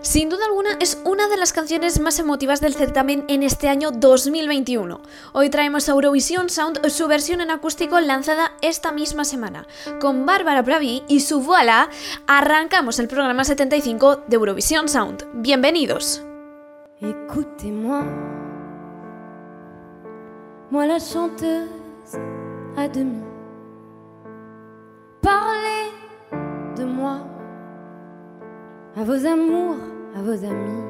Sin duda alguna es una de las canciones más emotivas del certamen en este año 2021. Hoy traemos a Eurovision Sound su versión en acústico lanzada esta misma semana. Con Bárbara Pravi y su Voila, arrancamos el programa 75 de Eurovision Sound. Bienvenidos. À vos amours, à vos amis.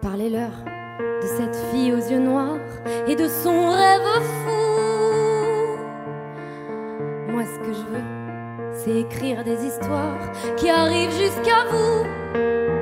Parlez-leur de cette fille aux yeux noirs et de son rêve fou. Moi, ce que je veux, c'est écrire des histoires qui arrivent jusqu'à vous.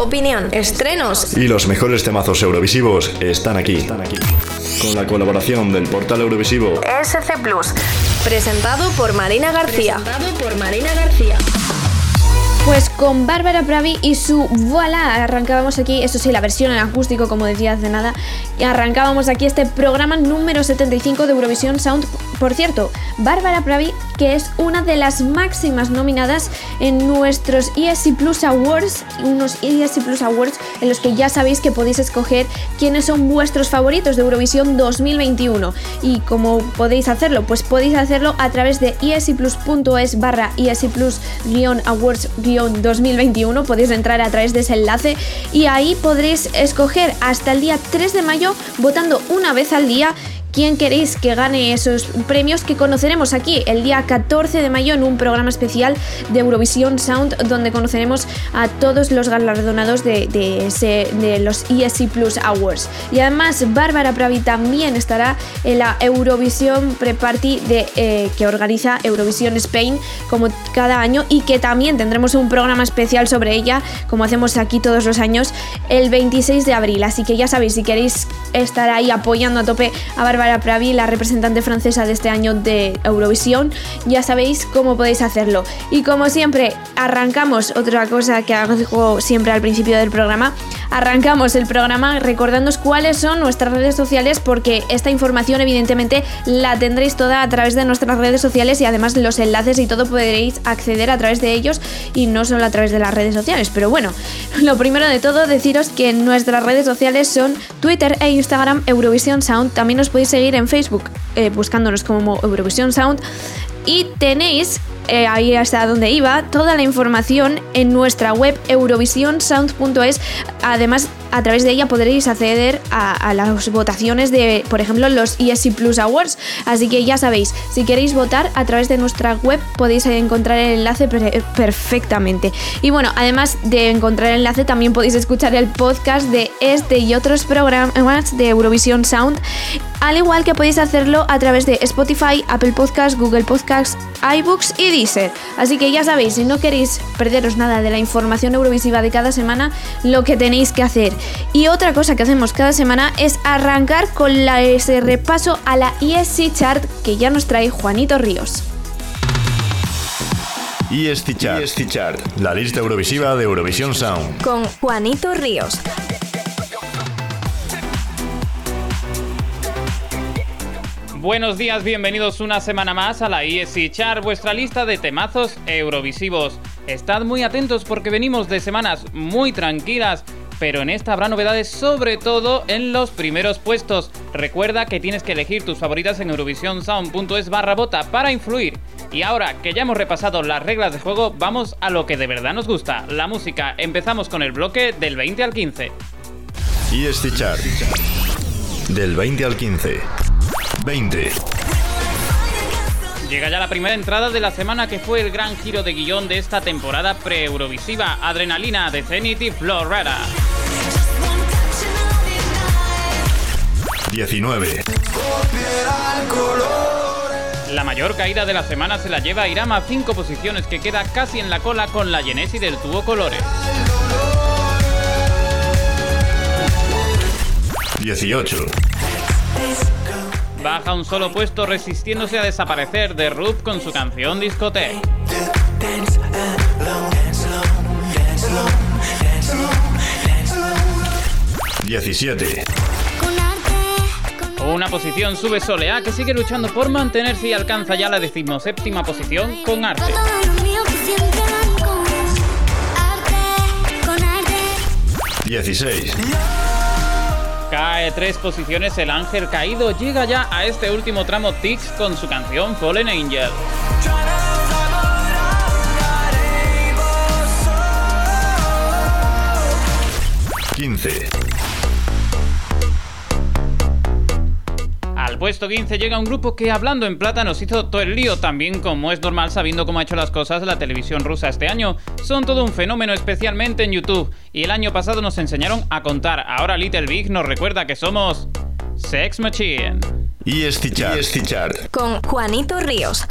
Opinión, estrenos. Y los mejores temazos eurovisivos están aquí. Con la colaboración del portal Eurovisivo SC Plus. Presentado por Marina García. Presentado por Marina García. Pues con Bárbara Pravi y su Voila arrancábamos aquí, eso sí, la versión en acústico, como decía hace nada, y arrancábamos aquí este programa número 75 de Eurovisión Sound. Por cierto, Bárbara Pravi, que es una de las máximas nominadas en nuestros ESC Plus Awards, unos ESC Plus Awards en los que ya sabéis que podéis escoger quiénes son vuestros favoritos de Eurovisión 2021. Y cómo podéis hacerlo, pues podéis hacerlo a través de escplus.es barra escplus-awards-2021. Podéis entrar a través de ese enlace y ahí podréis escoger hasta el día 3 de mayo votando una vez al día quién queréis que gane esos premios que conoceremos aquí el día 14 de mayo en un programa especial de Eurovisión Sound donde conoceremos a todos los galardonados de, de ese- de los ESC Plus Awards. Y además Bárbara Pravi también estará en la Eurovisión Pre-Party eh, que organiza Eurovisión Spain como cada año y que también tendremos un programa especial sobre ella como hacemos aquí todos los años el 26 de abril. Así que ya sabéis, si queréis estar ahí apoyando a tope a Bárbara Bárbara Pravi, la representante francesa de este año de Eurovisión. Ya sabéis cómo podéis hacerlo. Y como siempre, arrancamos otra cosa que hago siempre al principio del programa. Arrancamos el programa recordándoos cuáles son nuestras redes sociales porque esta información evidentemente la tendréis toda a través de nuestras redes sociales y además los enlaces y todo podréis acceder a través de ellos y no solo a través de las redes sociales. Pero bueno, lo primero de todo deciros que nuestras redes sociales son Twitter e Instagram Eurovisión Sound. También os podéis seguir en Facebook eh, buscándonos como Eurovisión Sound. Y tenéis eh, ahí hasta donde iba, toda la información en nuestra web eurovisionsound.es. Además, a través de ella podréis acceder a, las votaciones de, por ejemplo, los ESC Plus Awards. Así que ya sabéis, si queréis votar a través de nuestra web podéis encontrar el enlace perfectamente. Y bueno, además de encontrar el enlace, también podéis escuchar el podcast de este y otros programas de Eurovisión Sound. Al igual que podéis hacerlo a través de Spotify, Apple Podcasts, Google Podcasts, iBooks y Deezer. Así que ya sabéis, si no queréis perderos nada de la información eurovisiva de cada semana, lo que tenéis que hacer y otra cosa que hacemos cada semana es arrancar con la, ese repaso a la ESC Chart que ya nos trae Juanito Ríos. ESC Chart, ESC Chart la lista eurovisiva de Eurovisión Sound. Con Juanito Ríos. Buenos días, bienvenidos una semana más a la ESC Chart, vuestra lista de temazos eurovisivos. Estad muy atentos porque venimos de semanas muy tranquilas pero en esta habrá novedades sobre todo en los primeros puestos. Recuerda que tienes que elegir tus favoritas en eurovisionsound.es barra bota para influir. Y ahora que ya hemos repasado las reglas de juego, vamos a lo que de verdad nos gusta, la música. Empezamos con el bloque del 20 al 15. Y este chart. Del 20 al 15. 20. Llega ya la primera entrada de la semana que fue el gran giro de guion de esta temporada pre-eurovisiva, Adrenalina de Zenith y Florera. 19. La mayor caída de la semana se la lleva Irama, cinco posiciones que queda casi en la cola con la Genesi del tubo colores. 18. Baja un solo puesto resistiéndose a desaparecer de Ruth con su canción Discoteque. 17. Una posición sube Soleá que sigue luchando por mantenerse y alcanza ya la decimoséptima posición con arte. 16. Cae tres posiciones el ángel caído, llega ya a este último tramo Tix con su canción Fallen Angel. ¡15! Puesto 15 llega un grupo que hablando en plata nos hizo todo el lío, también como es normal sabiendo cómo ha hecho las cosas la televisión rusa este año. Son todo un fenómeno especialmente en YouTube y el año pasado nos enseñaron a contar. Ahora Little Big nos recuerda que somos Sex Machine. Y Estichar. Con Juanito Ríos.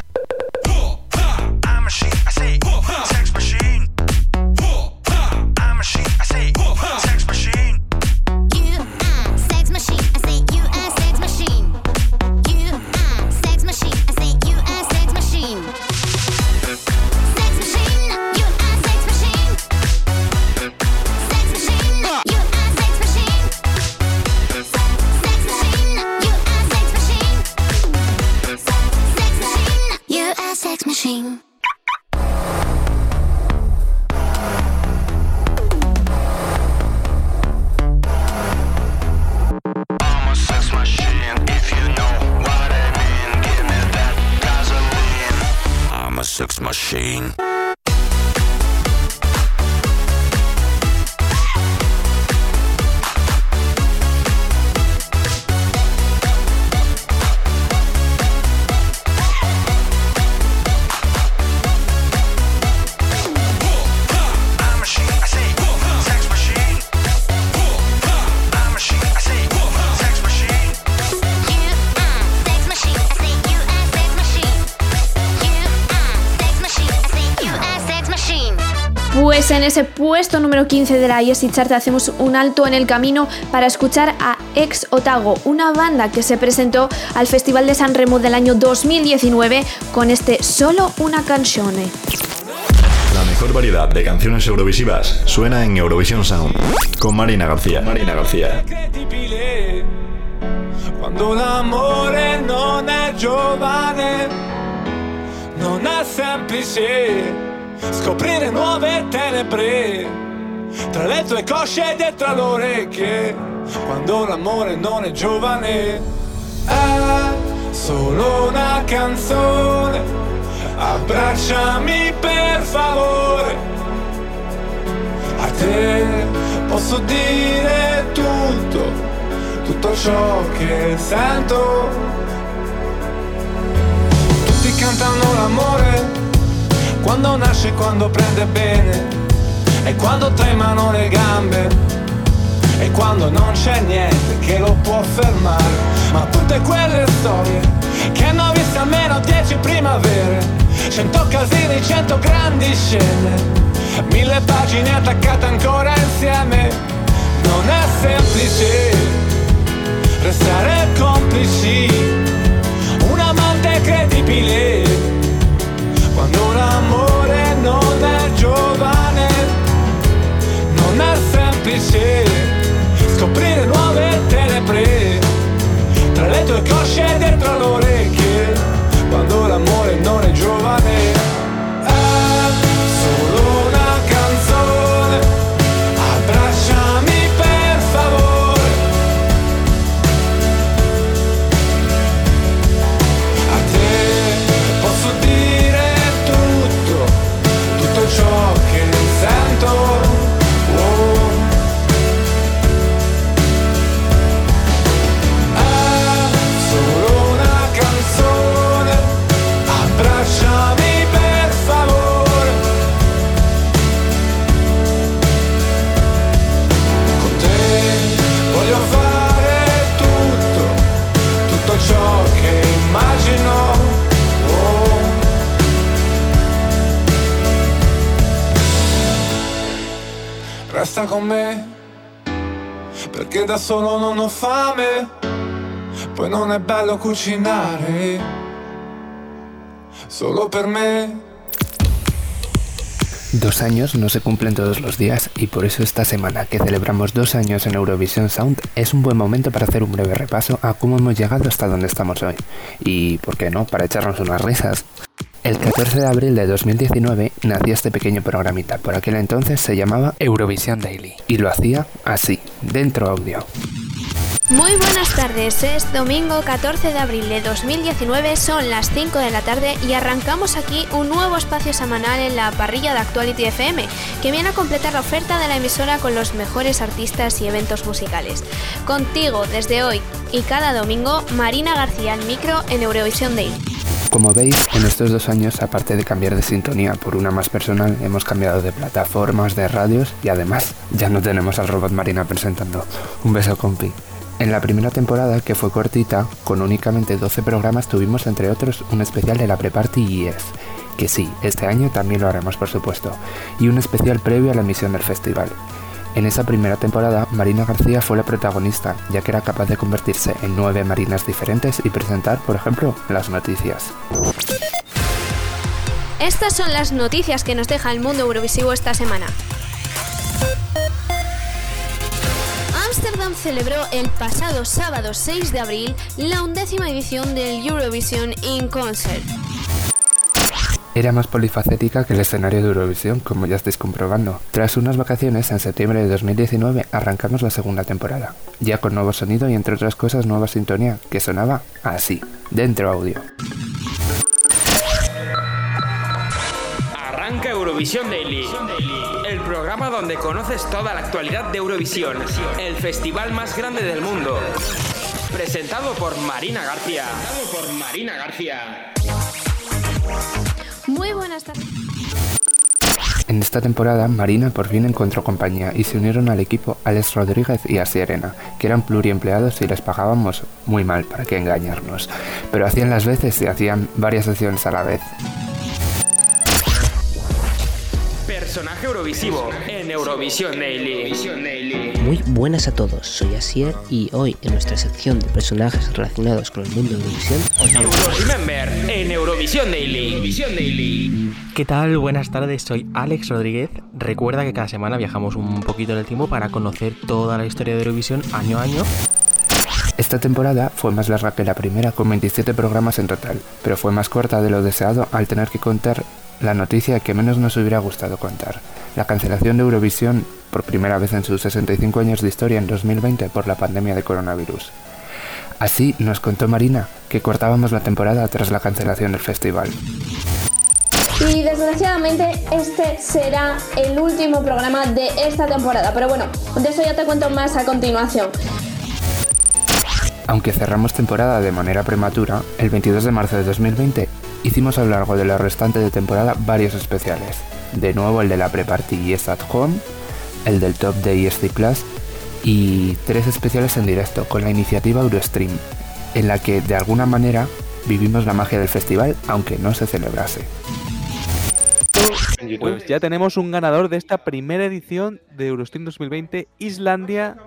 Ese puesto número 15 de la ESI Chart hacemos un alto en el camino para escuchar a Ex Otago, una banda que se presentó al Festival de San Remo del año 2019 con este Solo una canción. La mejor variedad de canciones eurovisivas suena en Eurovisión Sound con Marina García. Marina García. Quando l'amore non è giovane, non è semplice scoprire nuove tenebre tra le tue cosce e dietro le orecchie. Quando l'amore non è giovane, è solo una canzone. Abbracciami per favore. A te posso dire tutto, tutto ciò che sento. Tutti cantano l'amore quando nasce, quando prende bene, e quando tremano le gambe, e quando non c'è niente che lo può fermare. Ma tutte quelle storie che hanno visto almeno dieci primavere, cento casini, cento grandi scene, mille pagine attaccate ancora insieme. Non è semplice restare complici, un amante credibile cucinare, solo per me. Dos años no se cumplen todos los días y por eso esta semana que celebramos dos años en Eurovision Sound es un buen momento para hacer un breve repaso a cómo hemos llegado hasta donde estamos hoy. Y, ¿por qué no?, para echarnos unas risas. El 14 de abril de 2019 nació este pequeño programita, por aquel entonces se llamaba Eurovisión Daily, y lo hacía así, dentro audio. Muy buenas tardes, es domingo 14 de abril de 2019, son las 5 de la tarde y arrancamos aquí un nuevo espacio semanal en la parrilla de Actuality FM, que viene a completar la oferta de la emisora con los mejores artistas y eventos musicales. Contigo desde hoy y cada domingo, Marina García al micro en Eurovisión Daily. Como veis, en estos dos años, aparte de cambiar de sintonía por una más personal, hemos cambiado de plataformas, de radios y además ya no tenemos al robot Marina presentando. Un beso compi. En la primera temporada, que fue cortita, con únicamente 12 programas, tuvimos entre otros un especial de la Pre-Party Yes, que sí, este año también lo haremos por supuesto, y un especial previo a la emisión del festival. En esa primera temporada, Marina García fue la protagonista, ya que era capaz de convertirse en nueve marinas diferentes y presentar, por ejemplo, las noticias. Estas son las noticias que nos deja el mundo eurovisivo esta semana. Amsterdam celebró el pasado sábado 6 de abril la undécima edición del Eurovision in Concert. Era más polifacética que el escenario de Eurovisión, como ya estáis comprobando. Tras unas vacaciones, en septiembre de 2019 arrancamos la segunda temporada, ya con nuevo sonido y entre otras cosas nueva sintonía, que sonaba así, dentro audio. Arranca Eurovisión Daily, programa donde conoces toda la actualidad de Eurovisión, el festival más grande del mundo. Presentado por Marina García. Presentado por Marina García. Muy buenas tardes. En esta temporada, Marina por fin encontró compañía y se unieron al equipo Alex Rodríguez y Asierena, que eran pluriempleados y les pagábamos muy mal, para que engañarnos, pero hacían las veces y hacían varias sesiones a la vez. Personaje Eurovisivo en Eurovisión Daily. Muy buenas a todos, soy Asier y hoy en nuestra sección de personajes relacionados con el mundo de Eurovisión Remember en Eurovisión Daily. ¿Qué tal? Buenas tardes, soy Alex Rodríguez. Recuerda que cada semana viajamos un poquito en el tiempo para conocer toda la historia de Eurovisión año a año esta temporada fue más larga que la primera con 27 programas en total, pero fue más corta de lo deseado al tener que contar la noticia que menos nos hubiera gustado contar, la cancelación de Eurovisión por primera vez en sus 65 años de historia en 2020 por la pandemia de coronavirus. Así nos contó Marina que cortábamos la temporada tras la cancelación del festival. Y desgraciadamente este será el último programa de esta temporada, pero bueno, de eso ya te cuento más a continuación. Aunque cerramos temporada de manera prematura, el 22 de marzo de 2020 hicimos a lo largo de la restante de temporada varios especiales. De nuevo el de la pre-party Yes at Home, el del top de ESC Plus y tres especiales en directo con la iniciativa Eurostream, en la que de alguna manera vivimos la magia del festival aunque no se celebrase. Pues ya tenemos un ganador de esta primera edición de Eurostream 2020, Islandia,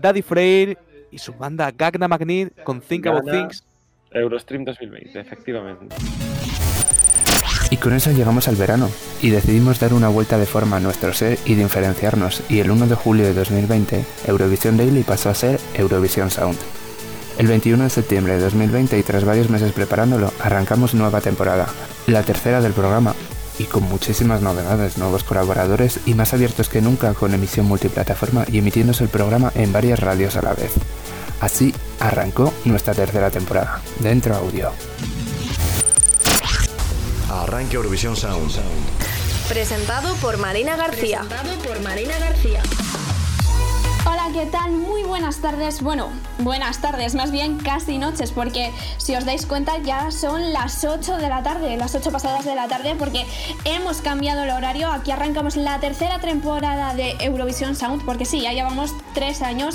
Daddy Freyr y su banda Gagna Magnet con Think About Things. Eurostream 2020, efectivamente. Y con eso llegamos al verano y decidimos dar una vuelta de forma a nuestro ser y diferenciarnos y el 1 de julio de 2020 Eurovisión Daily pasó a ser Eurovisión Sound. El 21 de septiembre de 2020 y tras varios meses preparándolo arrancamos nueva temporada, la tercera del programa y con muchísimas novedades, nuevos colaboradores y más abiertos que nunca con emisión multiplataforma y emitiéndose el programa en varias radios a la vez. Así arrancó nuestra tercera temporada, Dentro Audio. Arranque Eurovisión Sound. Presentado por Marina García. Presentado por Marina García. Hola, ¿qué tal? Muy buenas tardes. Bueno, buenas tardes, más bien casi noches, porque si os dais cuenta ya son las 8 de la tarde, las 8 pasadas de la tarde, porque hemos cambiado el horario. Aquí arrancamos la tercera temporada de Eurovisión Sound, porque sí, ya llevamos tres años.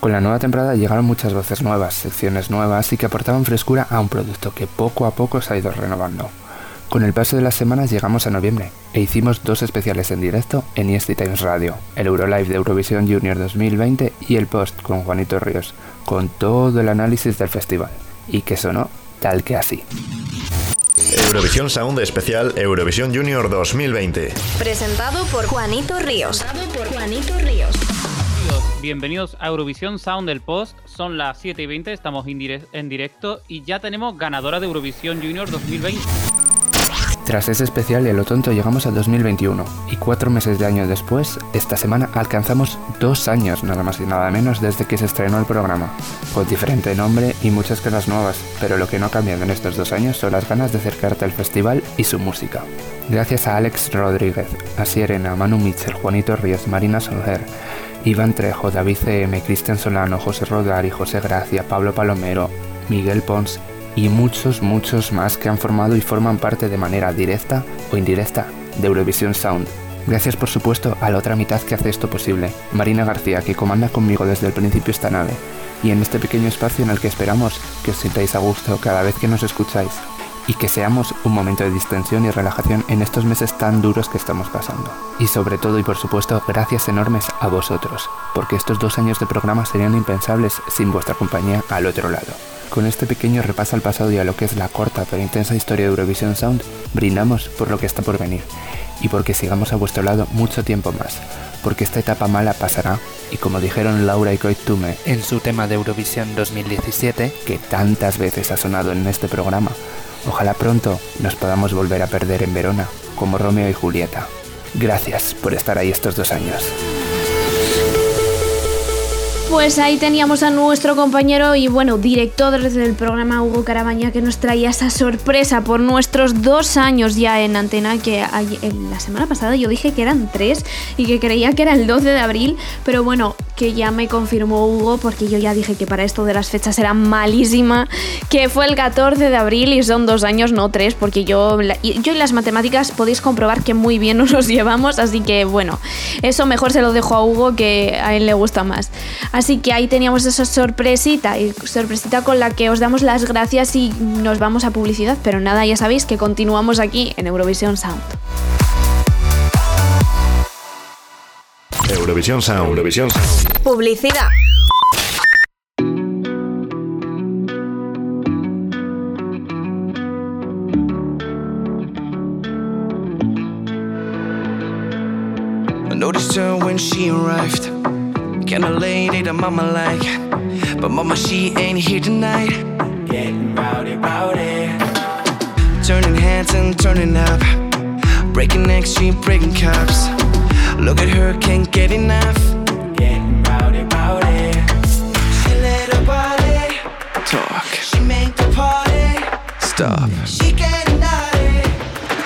Con la nueva temporada llegaron muchas voces nuevas, secciones nuevas y que aportaban frescura a un producto que poco a poco se ha ido renovando. Con el paso de las semanas llegamos a noviembre e hicimos dos especiales en directo en EST Times Radio, el Eurolive de Eurovisión Junior 2020 y el Post con Juanito Ríos, con todo el análisis del festival, y que sonó tal que así. Eurovisión Sound Especial Eurovisión Junior 2020. Presentado por Juanito Ríos. Presentado por Juanito Ríos. Bienvenidos a Eurovisión Sound del Post. Son las 7 y 20, estamos en directo y ya tenemos ganadora de Eurovisión Junior 2020. Tras ese especial y lo tonto llegamos a 2021 y cuatro meses de año después, esta semana alcanzamos dos años nada más y nada menos desde que se estrenó el programa, con diferente nombre y muchas caras nuevas, pero lo que no ha cambiado en estos dos años son las ganas de acercarte al festival y su música. Gracias a Alex Rodríguez, a Sierena, Manu Mitchell, Juanito Ríos, Marina Solger, Iván Trejo, David CM, Cristian Solano, José Rodari, José Gracia, Pablo Palomero, Miguel Pons y muchos, muchos más que han formado y forman parte de manera directa o indirecta de Eurovisión Sound. Gracias por supuesto a la otra mitad que hace esto posible, Marina García, que comanda conmigo desde el principio esta nave, y en este pequeño espacio en el que esperamos que os sintáis a gusto cada vez que nos escucháis, y que seamos un momento de distensión y relajación en estos meses tan duros que estamos pasando. Y sobre todo y por supuesto, gracias enormes a vosotros, porque estos dos años de programa serían impensables sin vuestra compañía al otro lado. Con este pequeño repaso al pasado y a lo que es la corta pero intensa historia de Eurovision Sound, brindamos por lo que está por venir y porque sigamos a vuestro lado mucho tiempo más, porque esta etapa mala pasará y como dijeron Laura y Tume en su tema de Eurovisión 2017, que tantas veces ha sonado en este programa, ojalá pronto nos podamos volver a perder en Verona, como Romeo y Julieta. Gracias por estar ahí estos dos años. Pues ahí teníamos a nuestro compañero y bueno, director del programa Hugo Carabaña que nos traía esa sorpresa por nuestros dos años ya en antena que la semana pasada yo dije que eran tres y que creía que era el 12 de abril, pero bueno, que ya me confirmó Hugo porque yo ya dije que para esto de las fechas era malísima, que fue el 14 de abril y son dos años, no tres, porque yo, yo y las matemáticas podéis comprobar que muy bien nos los llevamos, así que bueno, eso mejor se lo dejo a Hugo que a él le gusta más. Así que ahí teníamos esa sorpresita y sorpresita con la que os damos las gracias y nos vamos a publicidad, pero nada, ya sabéis que continuamos aquí en Eurovisión Sound. Eurovisión Sound, Eurovisión Sound. Publicidad. When she arrived. Kinda lady that mama like. But mama, she ain't here tonight. Getting rowdy, rowdy. Turning heads and turning up. Breaking necks, she breaking cups. Look at her, can't get enough. Getting rowdy, rowdy. She let her body talk. She make the party stop. She naughty.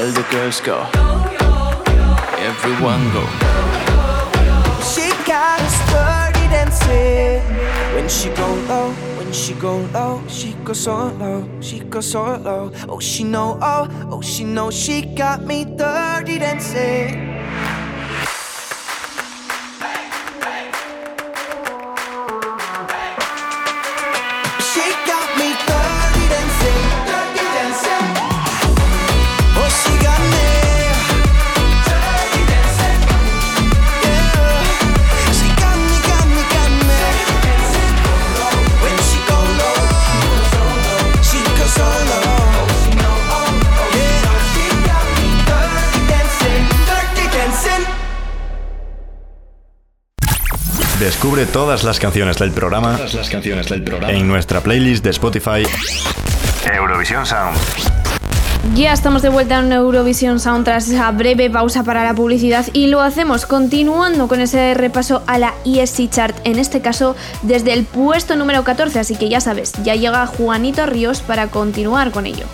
All the girls go, everyone go. She got us dirty dancing. When she go low, when she go low, she go so low, she go so low. Oh, she know, oh, oh, she know, she got me dirty dancing. Descubre todas las canciones del programa, Todas las canciones del programa. en nuestra playlist de Spotify Eurovisión Sound. Ya estamos de vuelta en Eurovisión Sound tras esa breve pausa para la publicidad y lo hacemos continuando con ese repaso a la ESC Chart, en este caso desde el puesto número 14, así que ya sabes, ya llega Juanito Ríos para continuar con ello.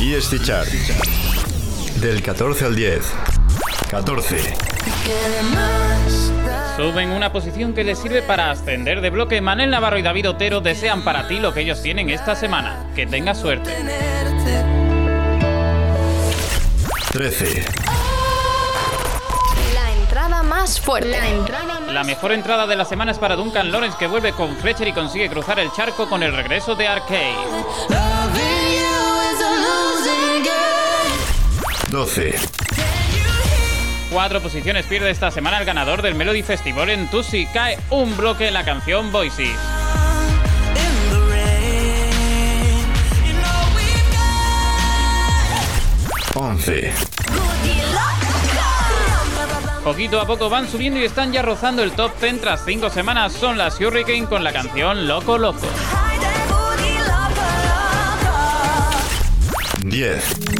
Este chart. Del 14 al 10. 14. Suben una posición que les sirve para ascender de bloque. Manel Navarro y David Otero desean para ti lo que ellos tienen esta semana. Que tengas suerte. 13. La entrada más fuerte. La entrada La mejor entrada de la semana es para Duncan Lawrence que vuelve con Fletcher y consigue cruzar el charco con el regreso de Arcade. 12. Cuatro posiciones pierde esta semana el ganador del Melody Festival en Tusi. Cae un bloque en la canción Voices. 11. Poquito a poco van subiendo y están ya rozando el top 10 tras cinco semanas. Son las Hurricane con la canción Loco Loco. 10.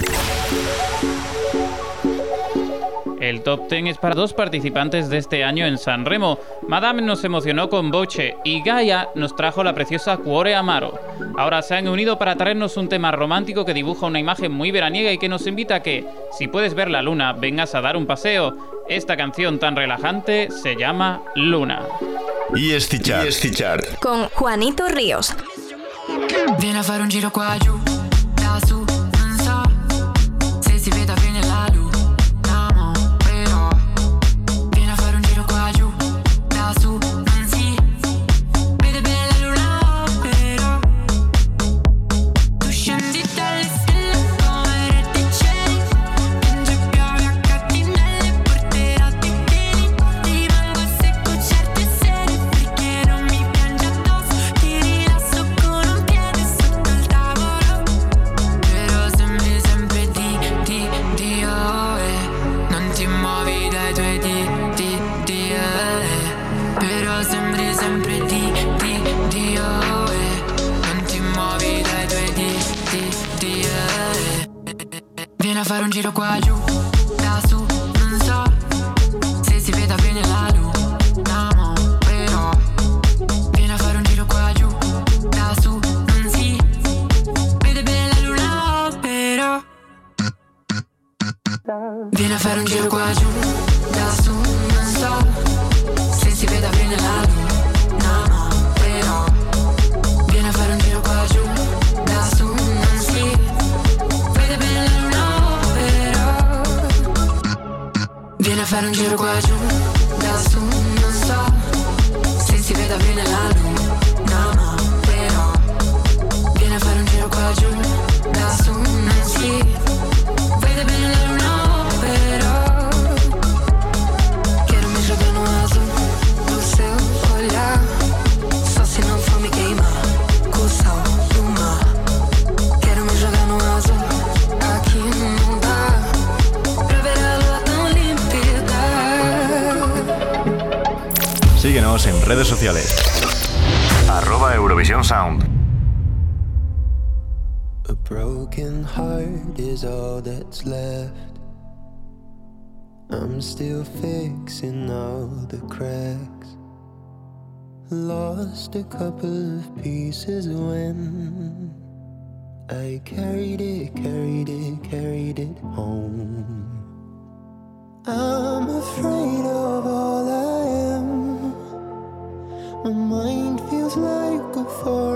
El top 10 es para dos participantes de este año en San Remo. Madame nos emocionó con Boche y Gaia nos trajo la preciosa Cuore Amaro. Ahora se han unido para traernos un tema romántico que dibuja una imagen muy veraniega y que nos invita a que, si puedes ver la luna, vengas a dar un paseo. Esta canción tan relajante se llama Luna. Y chart. Con Juanito Ríos. A fare un giro para um giroquádio. The cracks. Lost a couple of pieces when I carried it, carried it, carried it home. I'm afraid of all I am. My mind feels like a foreign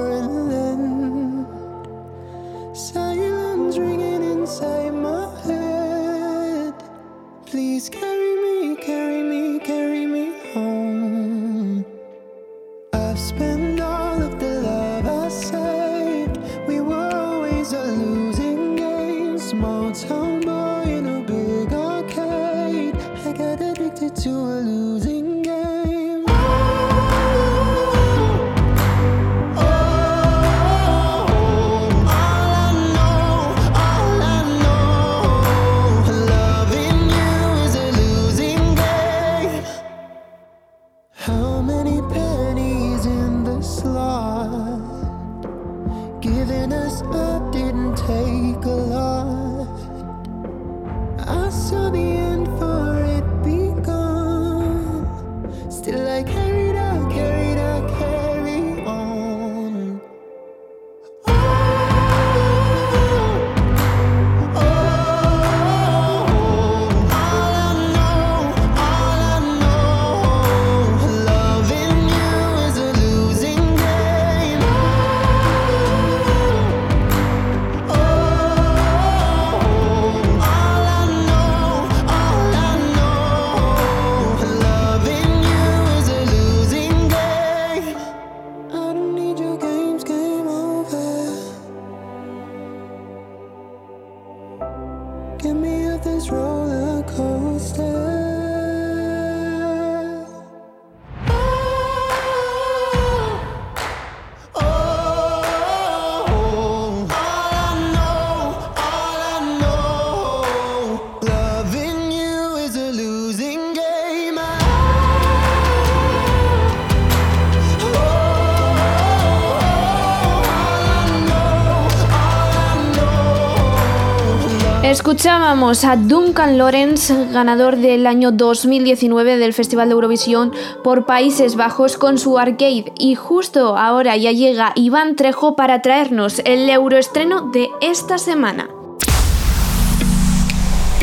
Escuchábamos a Duncan Lawrence, ganador del año 2019 del Festival de Eurovisión por Países Bajos con su arcade. Y justo ahora ya llega Iván Trejo para traernos el euroestreno de esta semana.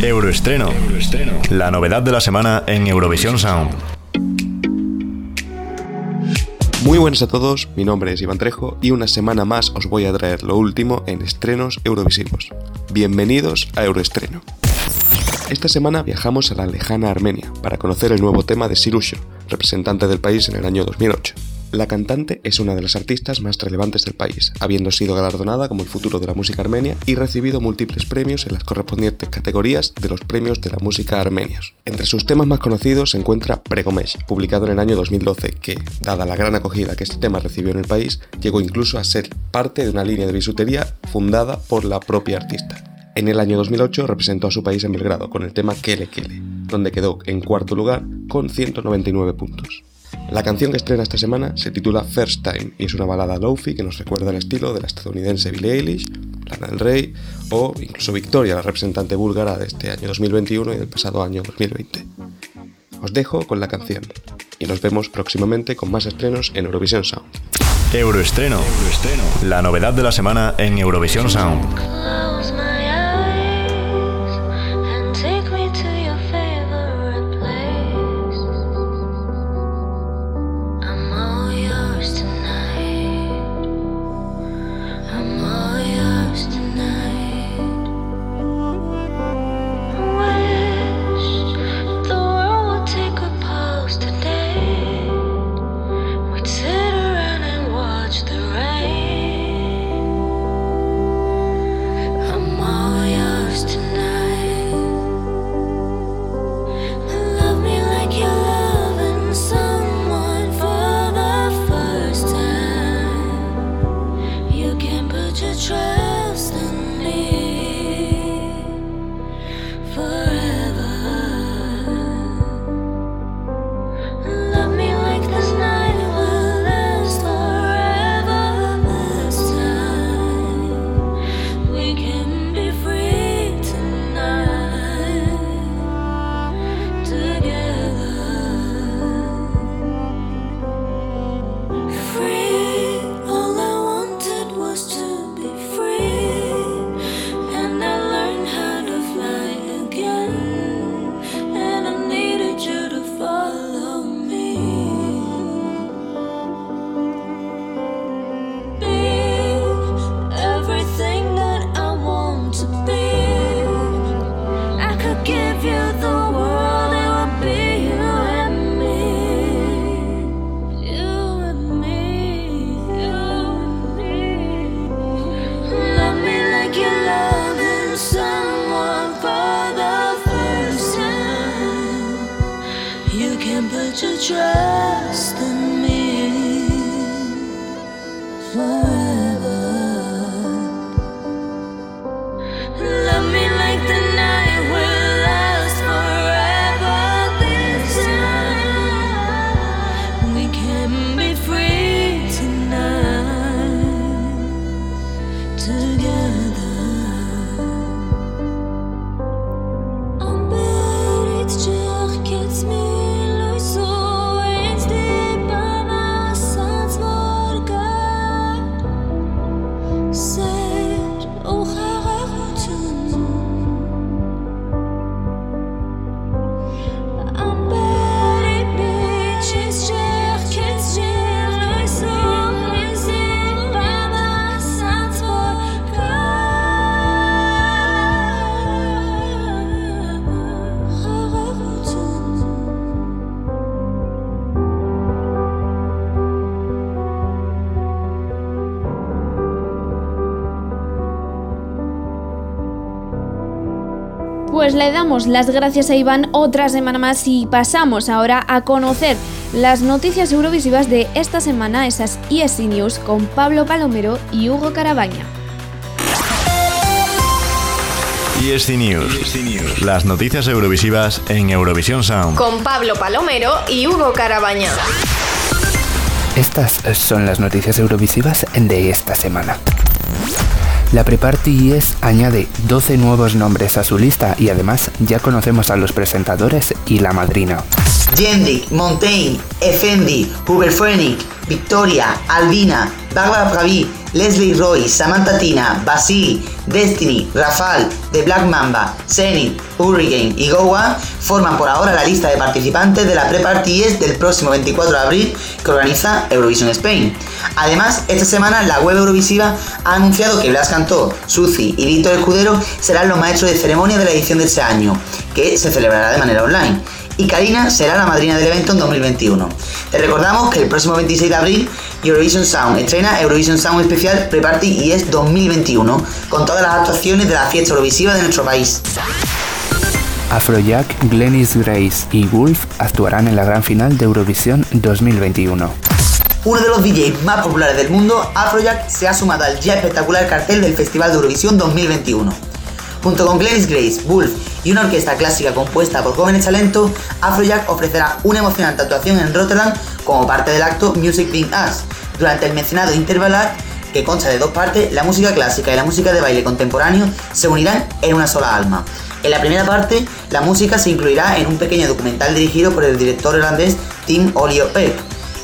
Euroestreno. La novedad de la semana en Eurovisión Sound. Muy buenas a todos, mi nombre es Iván Trejo y una semana más os voy a traer lo último en estrenos eurovisivos. Bienvenidos a Euroestreno. Esta semana viajamos a la lejana Armenia para conocer el nuevo tema de Sirusho, representante del país en el año 2008. La cantante es una de las artistas más relevantes del país, habiendo sido galardonada como el futuro de la música armenia y recibido múltiples premios en las correspondientes categorías de los premios de la música armenios. Entre sus temas más conocidos se encuentra Pregomesh, publicado en el año 2012, que, dada la gran acogida que este tema recibió en el país, llegó incluso a ser parte de una línea de bisutería fundada por la propia artista. En el año 2008 representó a su país en Belgrado con el tema Kele Kele, donde quedó en cuarto lugar con 199 puntos. La canción que estrena esta semana se titula First Time y es una balada lofi que nos recuerda el estilo de la estadounidense Billie Eilish, Lana del Rey o incluso Victoria, la representante búlgara de este año 2021 y del pasado año 2020. Os dejo con la canción y nos vemos próximamente con más estrenos en Eurovisión Sound. Euroestreno. La novedad de la semana en Eurovisión Sound. Damos las gracias a Iván otra semana más y pasamos ahora a conocer las noticias eurovisivas de esta semana, esas ESC News con Pablo Palomero y Hugo Carabaña. ESC News. Las noticias eurovisivas en Eurovisión Sound. Con Pablo Palomero y Hugo Carabaña. Estas son las noticias eurovisivas de esta semana. La Pre-Party ES añade 12 nuevos nombres a su lista y además ya conocemos a los presentadores y la madrina. Jendrik, Montaigne, Effendi, Hubert Phoenix, Victoria, Albina, Barbara Pravi, Leslie Roy, Samantha Tina, Basil, Destiny, Rafal, The Black Mamba, Zenith, Hurricane y Goa forman por ahora la lista de participantes de la Pre-Party ES del próximo 24 de abril que organiza Eurovision Spain. Además, esta semana la web Eurovisiva ha anunciado que Blas Cantó, Suzy y Víctor Escudero serán los maestros de ceremonia de la edición de este año, que se celebrará de manera online y Karina será la madrina del evento en 2021. Te recordamos que el próximo 26 de abril Eurovision Sound estrena Eurovision Sound Especial Pre-Party y es 2021, con todas las actuaciones de la fiesta Eurovisiva de nuestro país. Afrojack, Glennis Grace y Wolf actuarán en la gran final de Eurovisión 2021. Uno de los DJs más populares del mundo, Afrojack se ha sumado al ya espectacular cartel del Festival de Eurovisión 2021. Junto con Glennis Grace, Wolf y una orquesta clásica compuesta por jóvenes talentos, Afrojack ofrecerá una emocionante actuación en Rotterdam como parte del acto Music Being Us. Durante el mencionado Interval Act, que consta de dos partes, la música clásica y la música de baile contemporáneo se unirán en una sola alma. En la primera parte, la música se incluirá en un pequeño documental dirigido por el director holandés Tim Olio-Peck.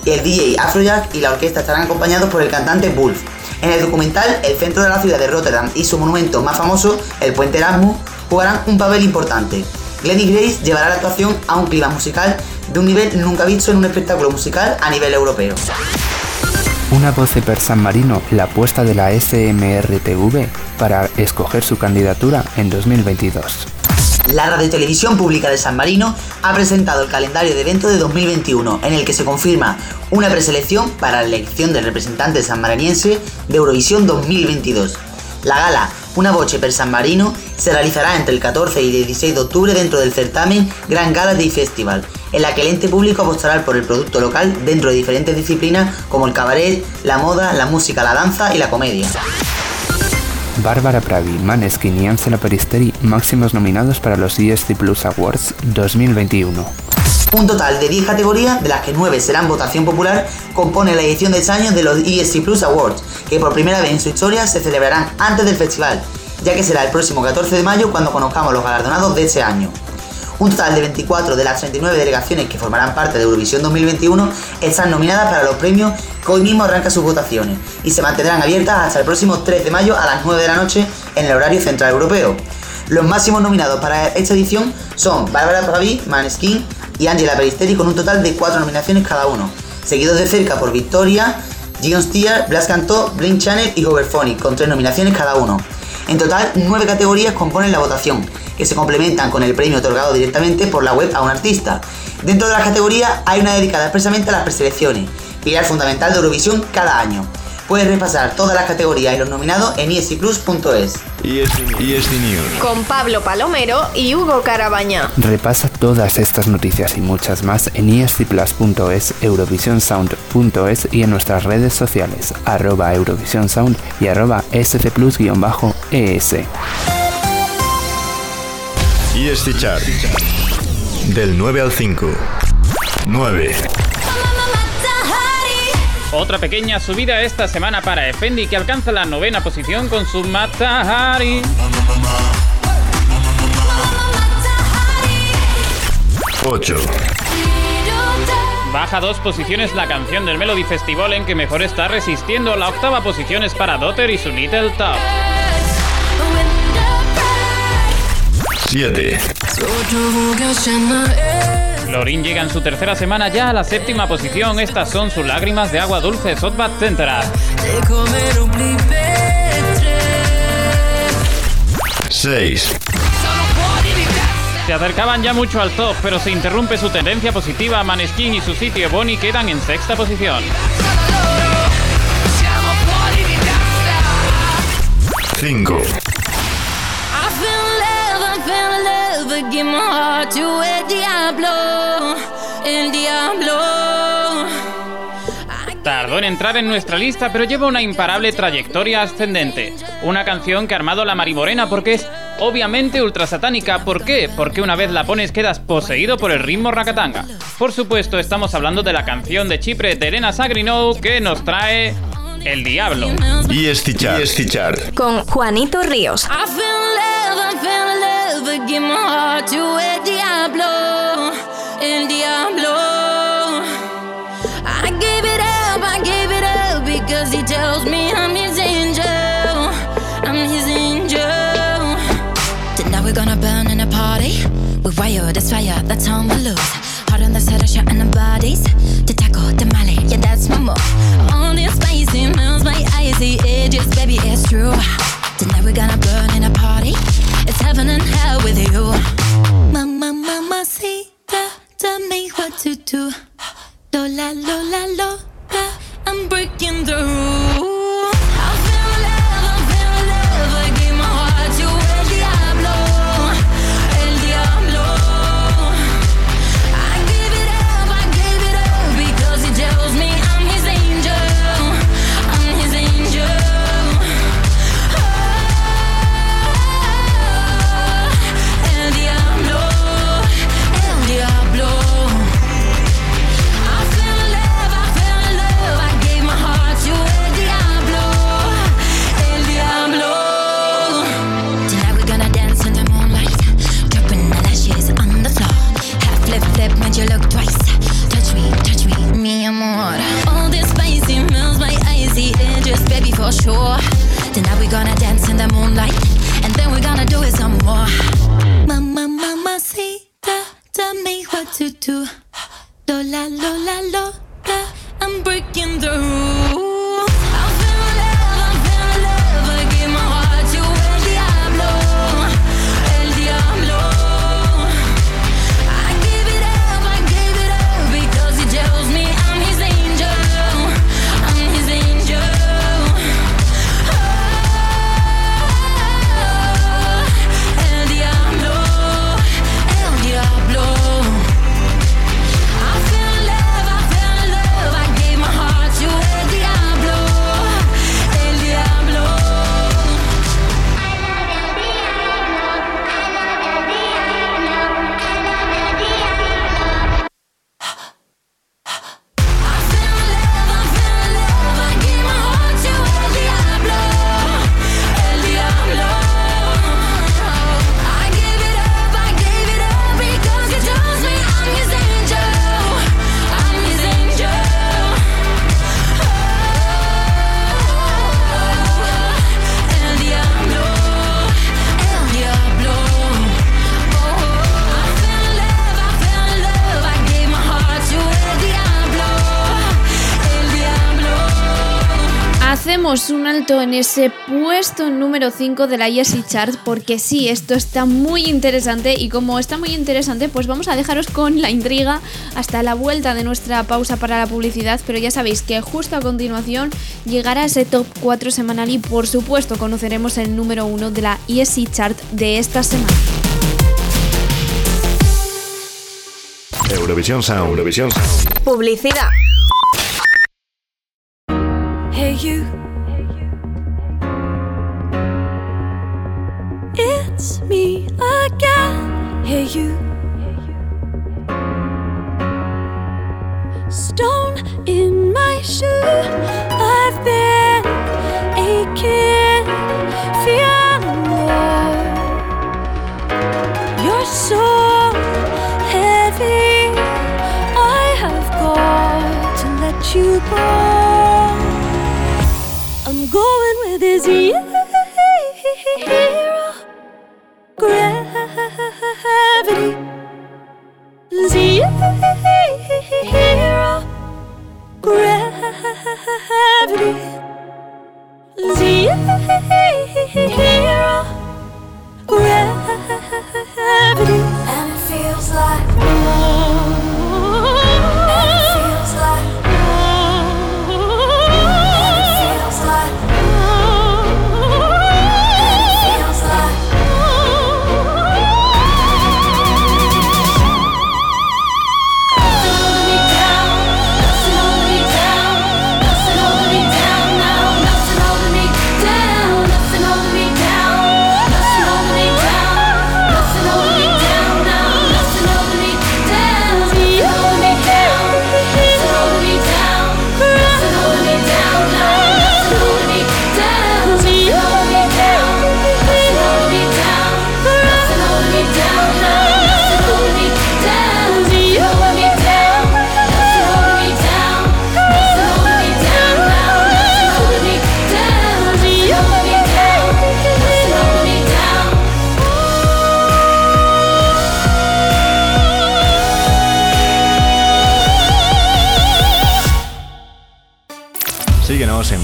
El DJ Afrojack y la orquesta estarán acompañados por el cantante Wolf. En el documental, el centro de la ciudad de Rotterdam y su monumento más famoso, el puente Erasmus, jugarán un papel importante. Glenny Grace llevará la actuación a un clima musical de un nivel nunca visto en un espectáculo musical a nivel europeo. Una voce per San Marino la apuesta de la SMRTV para escoger su candidatura en 2022. La Radio Televisión Pública de San Marino ha presentado el calendario de eventos de 2021, en el que se confirma una preselección para la elección del representante sanmariniense de Eurovisión 2022. La gala Una Voce per San Marino se realizará entre el 14 y el 16 de octubre dentro del certamen Gran Gala Day Festival, en la que el ente público apostará por el producto local dentro de diferentes disciplinas como el cabaret, la moda, la música, la danza y la comedia. Bárbara Pravi, Maneskin y Ansela Peristeri máximos nominados para los ESC Plus Awards 2021. Un total de 10 categorías, de las que 9 serán votación popular, compone la edición de este año de los ESC Plus Awards, que por primera vez en su historia se celebrarán antes del festival, ya que será el próximo 14 de mayo cuando conozcamos los galardonados de este año. Un total de 24 de las 39 delegaciones que formarán parte de Eurovisión 2021 están nominadas para los premios que hoy mismo arrancan sus votaciones y se mantendrán abiertas hasta el próximo 3 de mayo a las 9 de la noche en el horario central europeo. Los máximos nominados para esta edición son Bárbara Pravi, Maneskin y Angela Peristeri con un total de 4 nominaciones cada uno, seguidos de cerca por Victoria, Gion Stier, Blas Cantó, Blink Channel y Hoverphonic con 3 nominaciones cada uno. En total, 9 categorías componen la votación, que se complementan con el premio otorgado directamente por la web a un artista. Dentro de las categorías hay una dedicada expresamente a las preselecciones, pilar fundamental de Eurovisión cada año. Puedes repasar todas las categorías y los nominados en escplus.es. ESC News. Con Pablo Palomero y Hugo Carabaña. Repasa todas estas noticias y muchas más en escplus.es, eurovisionsound.es y en nuestras redes sociales, arroba eurovisionsound y arroba scplus-es. ESC Chart. Del 9 al 5. 9. Otra pequeña subida esta semana para Effendi que alcanza la novena posición con su Matahari. 8. Baja dos posiciones la canción del Melody Festival en que mejor está resistiendo. La octava posición es para Dotter y su Little Top. 7. Lorin llega en su tercera semana ya a la séptima posición. Estas son sus lágrimas de agua dulce, Sotbat Central. 6. Se acercaban ya mucho al top, pero se interrumpe su tendencia positiva. Maneskin y su sitio Bonnie quedan en sexta posición. 5. Fell in love, but give my heart to El Diablo, El Diablo. Tardó en entrar en nuestra lista, pero lleva una imparable trayectoria ascendente. Una canción que ha armado la Marimorena porque es obviamente ultra satánica. ¿Por qué? Porque una vez la pones quedas poseído por el ritmo rakatanga. Por supuesto, estamos hablando de la canción de Chipre de Elena Sagrinou que nos trae El Diablo. ESC Chart. Con Juanito Ríos. I fell in love, I fell in love, but give my heart to El Diablo, El Diablo. I gave it up, I gave it up because he tells me I'm his angel, I'm his angel. Tonight we're gonna burn in a party. We wired this fire, that's how we lose. Hard on the set of shot and the bodies. The taco, the mali, yeah, that's my move. All this spicy melts my icy edges, baby, it's true. Tonight we're gonna burn in a party. Heaven and hell with you. Mama, mama, see, tell me what to do. Lola, Lola, Lola, I'm breaking the rules. Hacemos un alto en ese puesto número 5 de la ESI Chart porque sí, esto está muy interesante y como está muy interesante pues vamos a dejaros con la intriga hasta la vuelta de nuestra pausa para la publicidad pero ya sabéis que justo a continuación llegará ese top 4 semanal y por supuesto conoceremos el número 1 de la ESI Chart de esta semana. Eurovisión Sound. Eurovisión Sound. Publicidad. Hey you. It's me again. Hey you. Stone in my shoe. I've been aching, feeling low. You're so heavy. I have got to let you go. I'm going with this hero gravity. Zero gravity. Zero gravity. And it feels like.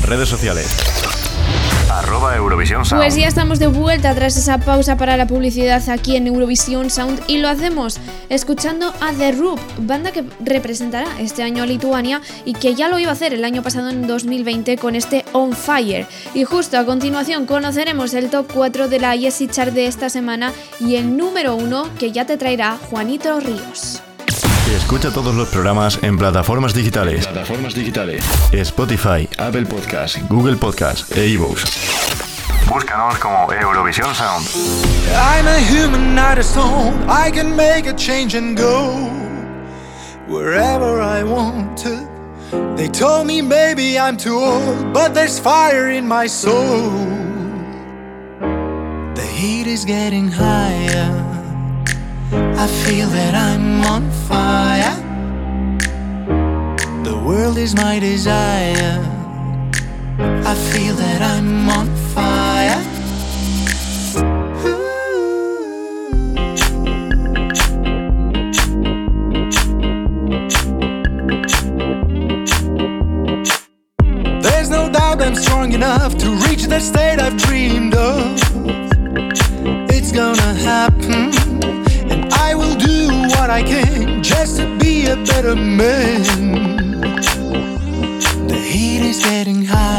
Redes sociales. Arroba Eurovisión Sound. Pues ya estamos de vuelta tras esa pausa para la publicidad aquí en Eurovisión Sound y lo hacemos escuchando a The Roop, banda que representará este año a Lituania y que ya lo iba a hacer el año pasado en 2020 con este On Fire. Y justo a continuación conoceremos el top 4 de la Yesi Chart de esta semana y el número 1 que ya te traerá Juanito Ríos. Escucha todos los programas en plataformas digitales. Plataformas digitales. Spotify, Apple Podcast, Google Podcast e iVoox. Búscanos como Eurovisión Sound. I'm a human, not a stone. I can make a change and go wherever I want to. They told me maybe I'm too old, but there's fire in my soul. The heat is getting higher. I feel that I'm on fire. The world is my desire. I feel that I'm on fire. There's no doubt I'm strong enough to reach that state I've dreamed of. It's gonna happen, I can just to be a better man. The heat is getting higher.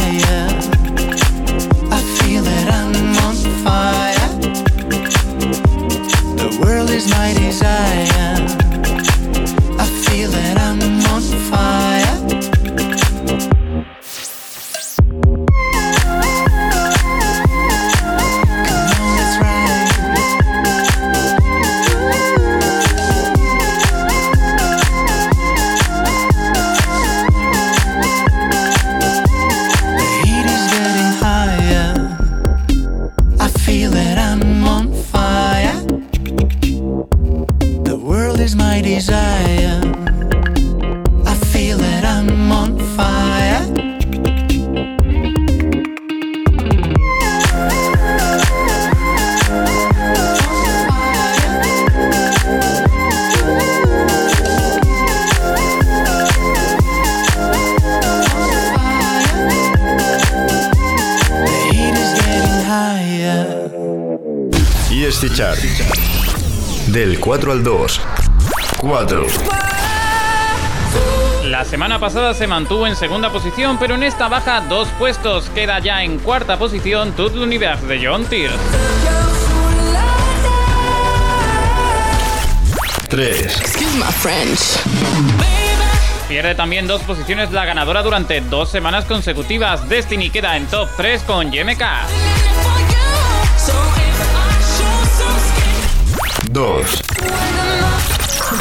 Se mantuvo en segunda posición, pero en esta baja dos puestos. Queda ya en cuarta posición Tout l'Univers de John Tears. 3. Excuse my French. Pierde también dos posiciones la ganadora durante dos semanas consecutivas. Destiny queda en top 3 con YMK. 2.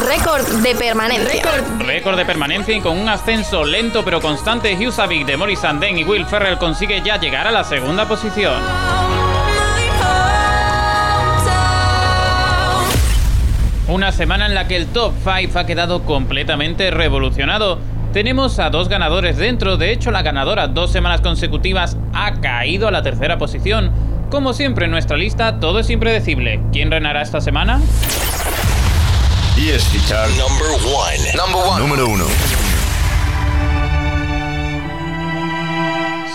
Récord de permanencia. Récord de permanencia y con un ascenso lento pero constante, Husavik de Morris Anden y Will Ferrell consigue ya llegar a la segunda posición. Una semana en la que el top 5 ha quedado completamente revolucionado. Tenemos a dos ganadores dentro, de hecho la ganadora dos semanas consecutivas ha caído a la tercera posición. Como siempre en nuestra lista, todo es impredecible. ¿Quién reinará esta semana? ESC Chart. Número 1.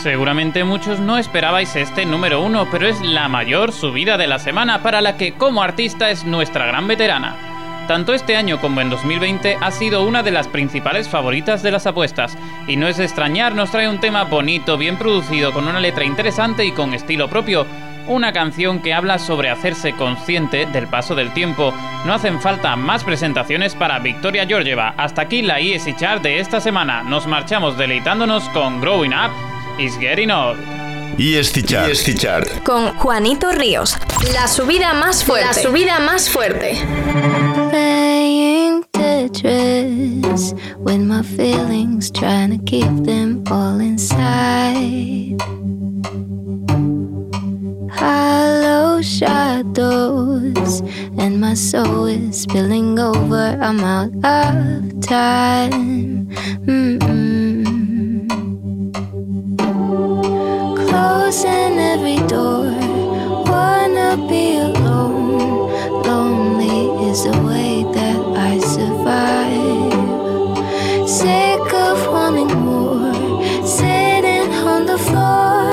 Seguramente muchos no esperabais este número uno, pero es la mayor subida de la semana para la que como artista es nuestra gran veterana. Tanto este año como en 2020 ha sido una de las principales favoritas de las apuestas, y no es de extrañar, nos trae un tema bonito, bien producido, con una letra interesante y con estilo propio, una canción que habla sobre hacerse consciente del paso del tiempo. No hacen falta más presentaciones para Victoria Georgieva. Hasta aquí la ESC Chart de esta semana. Nos marchamos deleitándonos con Growing Up is Getting Old. ESC Chart. ESC Chart. Con Juanito Ríos. La subida más fuerte. La subida más fuerte. With my feelings, trying to keep them all inside. Hollow shadows, and my soul is spilling over. I'm out of time. Mm-mm. Closing every door, wanna be alone. Lonely is the way that I survive. Sick of wanting more, sitting on the floor,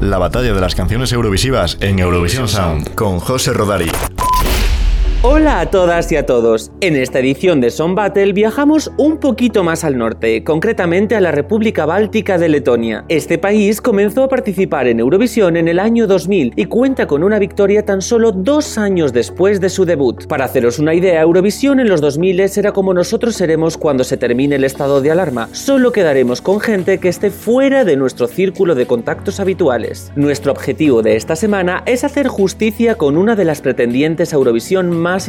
La batalla de las canciones eurovisivas en Eurovisión Sound con José Rodari. A todas y a todos. En esta edición de Son Battle viajamos un poquito más al norte, concretamente a la República Báltica de Letonia. Este país comenzó a participar en Eurovisión en el año 2000 y cuenta con una victoria tan solo dos años después de su debut. Para haceros una idea, Eurovisión en los 2000 era como nosotros seremos cuando se termine el estado de alarma. Solo quedaremos con gente que esté fuera de nuestro círculo de contactos habituales. Nuestro objetivo de esta semana es hacer justicia con una de las pretendientes a Eurovisión más más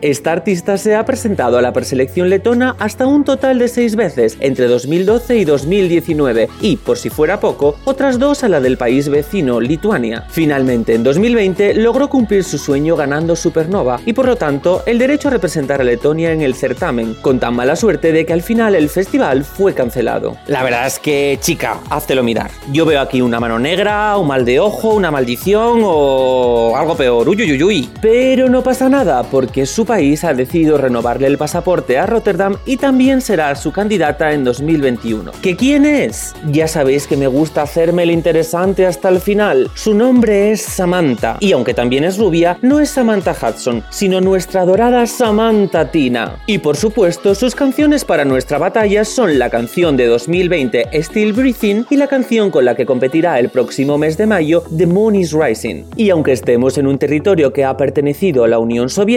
Esta artista se ha presentado a la preselección letona hasta un total de seis veces entre 2012 y 2019 y, por si fuera poco, otras dos a la del país vecino, Lituania. Finalmente, en 2020 logró cumplir su sueño ganando Supernova y por lo tanto el derecho a representar a Letonia en el certamen, con tan mala suerte de que al final el festival fue cancelado. La verdad es que, chica, háztelo mirar. Yo veo aquí una mano negra, un mal de ojo, una maldición o algo peor. Uy, uy, uy. Pero no pasa nada porque su país ha decidido renovarle el pasaporte a Rotterdam y también será su candidata en 2021. ¿Que quién es? Ya sabéis que me gusta hacerme el interesante hasta el final. Su nombre es Samantha y aunque también es rubia, no es Samantha Hudson, sino nuestra adorada Samantha Tina. Y por supuesto, sus canciones para nuestra batalla son la canción de 2020 Still Breathing y la canción con la que competirá el próximo mes de mayo The Moon is Rising. Y aunque estemos en un territorio que ha pertenecido a la Unión Soviética,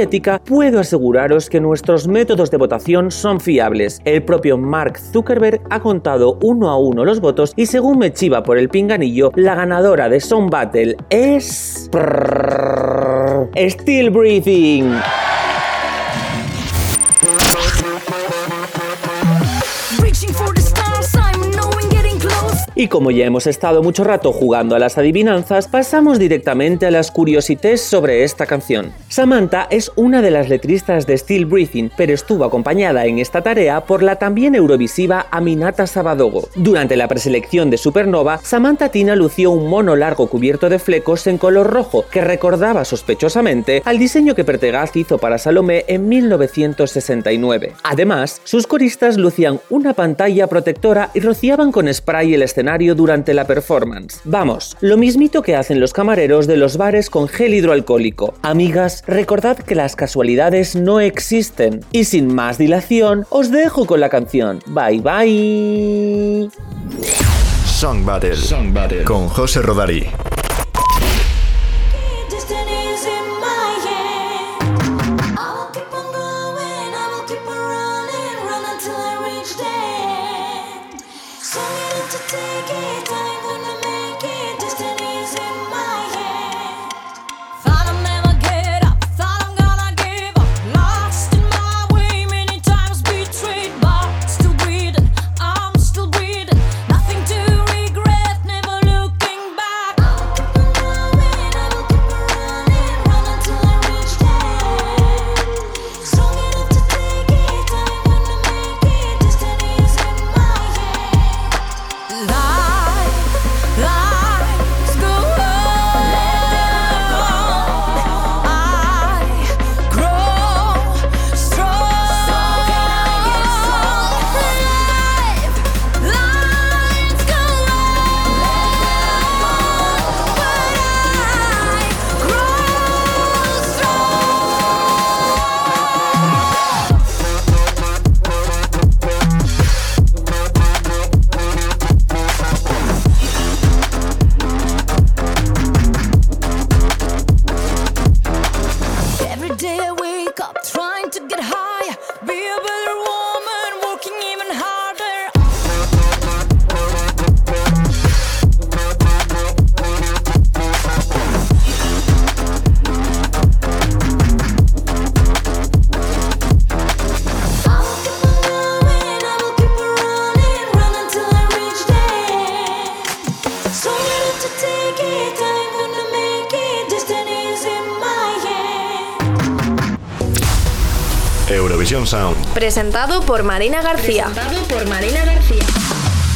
puedo aseguraros que nuestros métodos de votación son fiables. El propio Mark Zuckerberg ha contado uno a uno los votos y según me chiva por el pinganillo, la ganadora de Song Battle es... Still Breathing. Y como ya hemos estado mucho rato jugando a las adivinanzas, pasamos directamente a las curiosités sobre esta canción. Samantha es una de las letristas de Still Breathing, pero estuvo acompañada en esta tarea por la también eurovisiva Aminata Sabadogo. Durante la preselección de Supernova, Samantha Tina lució un mono largo cubierto de flecos en color rojo que recordaba sospechosamente al diseño que Pertegaz hizo para Salomé en 1969. Además, sus coristas lucían una pantalla protectora y rociaban con spray el escenario durante la performance. Vamos, lo mismito que hacen los camareros de los bares con gel hidroalcohólico. Amigas, recordad que las casualidades no existen. Y sin más dilación, os dejo con la canción. Bye bye. Song Battle, Song Battle. con José Rodari. Sound. Presentado por Marina García. Presentado por Marina García.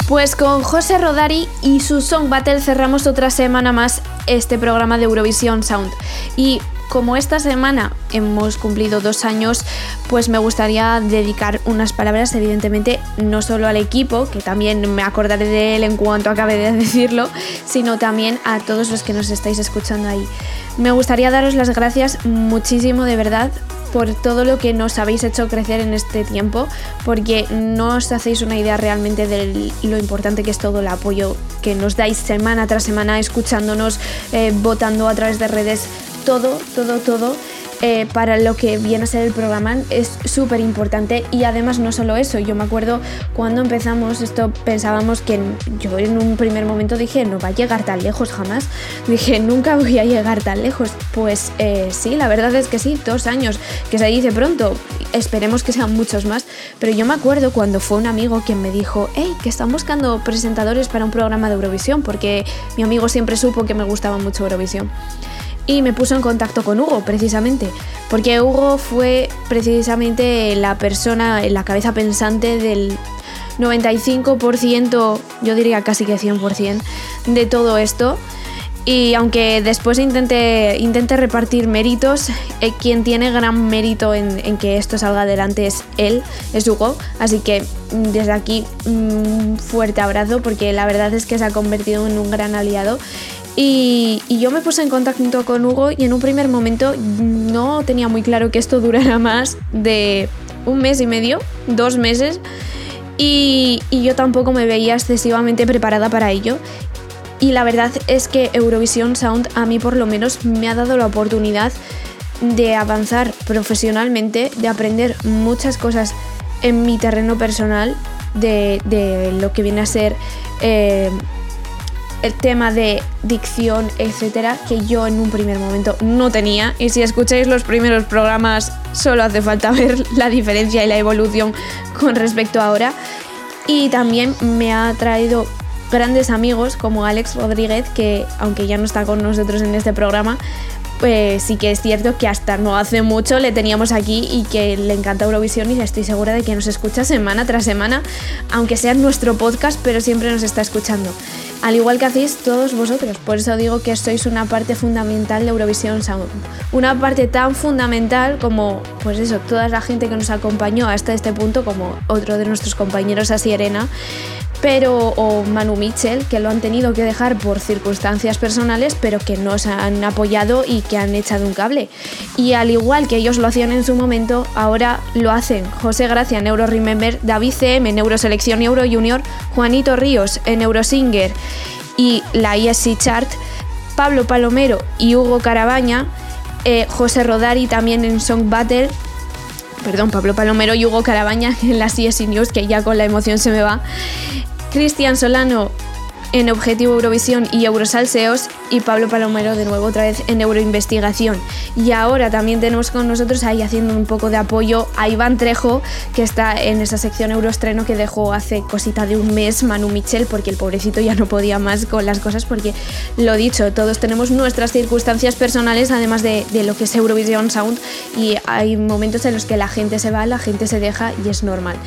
Pues con José Rodari y su Song Battle cerramos otra semana más este programa de Eurovisión Sound. Y como esta semana hemos cumplido dos años, pues me gustaría dedicar unas palabras, evidentemente, no solo al equipo, que también me acordaré de él en cuanto acabe de decirlo, sino también a todos los que nos estáis escuchando ahí. Me gustaría daros las gracias muchísimo, de verdad, por todo lo que nos habéis hecho crecer en este tiempo, porque no os hacéis una idea realmente de lo importante que es todo el apoyo que nos dais semana tras semana, escuchándonos, eh, votando a través de redes, todo, todo, todo. Eh, para lo que viene a ser el programa es súper importante y además no solo eso, yo me acuerdo cuando empezamos esto pensábamos que yo en un primer momento dije no va a llegar tan lejos jamás, dije nunca voy a llegar tan lejos, pues eh, sí, la verdad es que sí, dos años, que se dice pronto, esperemos que sean muchos más, pero yo me acuerdo cuando fue un amigo quien me dijo, hey, que están buscando presentadores para un programa de Eurovisión, porque mi amigo siempre supo que me gustaba mucho Eurovisión y me puso en contacto con Hugo, precisamente, porque Hugo fue precisamente la persona, la cabeza pensante del 95%, yo diría casi que 100% de todo esto. Y aunque después intenté, intenté repartir méritos, eh, quien tiene gran mérito en, que esto salga adelante es él, es Hugo. Así que mm, desde aquí un fuerte abrazo porque la verdad es que se ha convertido en un gran aliado y, yo me puse en contacto con Hugo y en un primer momento no tenía muy claro que esto durara más de un mes y medio, dos meses. Y, yo tampoco me veía excesivamente preparada para ello. Y la verdad es que Eurovisión Sound a mí por lo menos me ha dado la oportunidad de avanzar profesionalmente, de aprender muchas cosas en mi terreno personal, de, de lo que viene a ser... Eh, el tema de dicción, etcétera, que yo en un primer momento no tenía. Y si escucháis los primeros programas, solo hace falta ver la diferencia y la evolución con respecto a ahora. Y también me ha traído grandes amigos como Alex Rodríguez, que aunque ya no está con nosotros en este programa, pues sí que es cierto que hasta no hace mucho le teníamos aquí y que le encanta Eurovisión y estoy segura de que nos escucha semana tras semana, aunque sea nuestro podcast, pero siempre nos está escuchando. Al igual que hacéis todos vosotros, por eso digo que sois una parte fundamental de Eurovisión Sound. Una parte tan fundamental como, pues eso, toda la gente que nos acompañó hasta este punto, como otro de nuestros compañeros, así Arena, pero o Manu Mitchell, que lo han tenido que dejar por circunstancias personales, pero que nos han apoyado y que han echado un cable. Y al igual que ellos lo hacían en su momento, ahora lo hacen José Gracia en Euro Remember, David CM en Euroselección Euro Junior, Juanito Ríos en Eurosinger y la ESC Chart, Pablo Palomero y Hugo Carabaña, eh, José Rodari también en Song Battle, perdón, Pablo Palomero y Hugo Carabaña en las ESC News, que ya con la emoción se me va, Cristian Solano en Objetivo Eurovisión y Eurosalseos y Pablo Palomero de nuevo otra vez en Euroinvestigación. Y ahora también tenemos con nosotros ahí haciendo un poco de apoyo a Iván Trejo, que está en esa sección Euroestreno que dejó hace cosita de un mes Manu Michel, porque el pobrecito ya no podía más con las cosas, porque lo dicho, todos tenemos nuestras circunstancias personales, además de, de lo que es Eurovision Sound, y hay momentos en los que la gente se va, la gente se deja y es normal.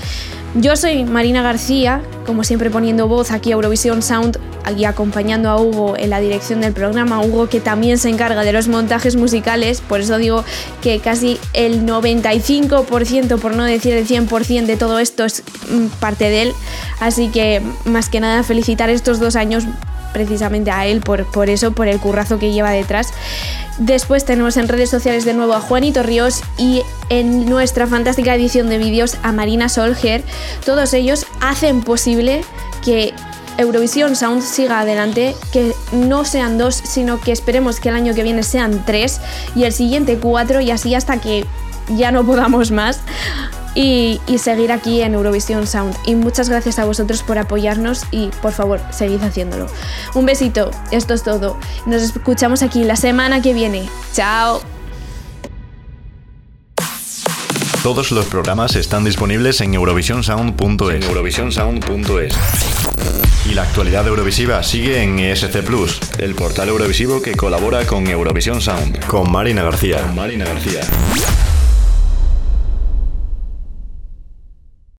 Yo soy Marina García, como siempre poniendo voz aquí a Eurovisión Sound, aquí acompañando a Hugo en la dirección del programa, Hugo que también se encarga de los montajes musicales, por eso digo que casi el 95%, por no decir el 100% de todo esto es parte de él, así que más que nada felicitar estos dos años precisamente a él por, por eso, por el currazo que lleva detrás. Después tenemos en redes sociales de nuevo a Juanito Ríos y en nuestra fantástica edición de vídeos a Marina Solger. Todos ellos hacen posible que Eurovisión Sound siga adelante, que no sean dos, sino que esperemos que el año que viene sean tres y el siguiente cuatro y así hasta que ya no podamos más. Y, y, seguir aquí en Eurovisión Sound. Y muchas gracias a vosotros por apoyarnos y por favor, seguid haciéndolo. Un besito, esto es todo. Nos escuchamos aquí la semana que viene. Chao. Todos los programas están disponibles en eurovisionsound.es. eurovisionsound.es. Y la actualidad eurovisiva sigue en ESC Plus, el portal eurovisivo que colabora con Eurovisión Sound. Con Marina García. Con Marina García.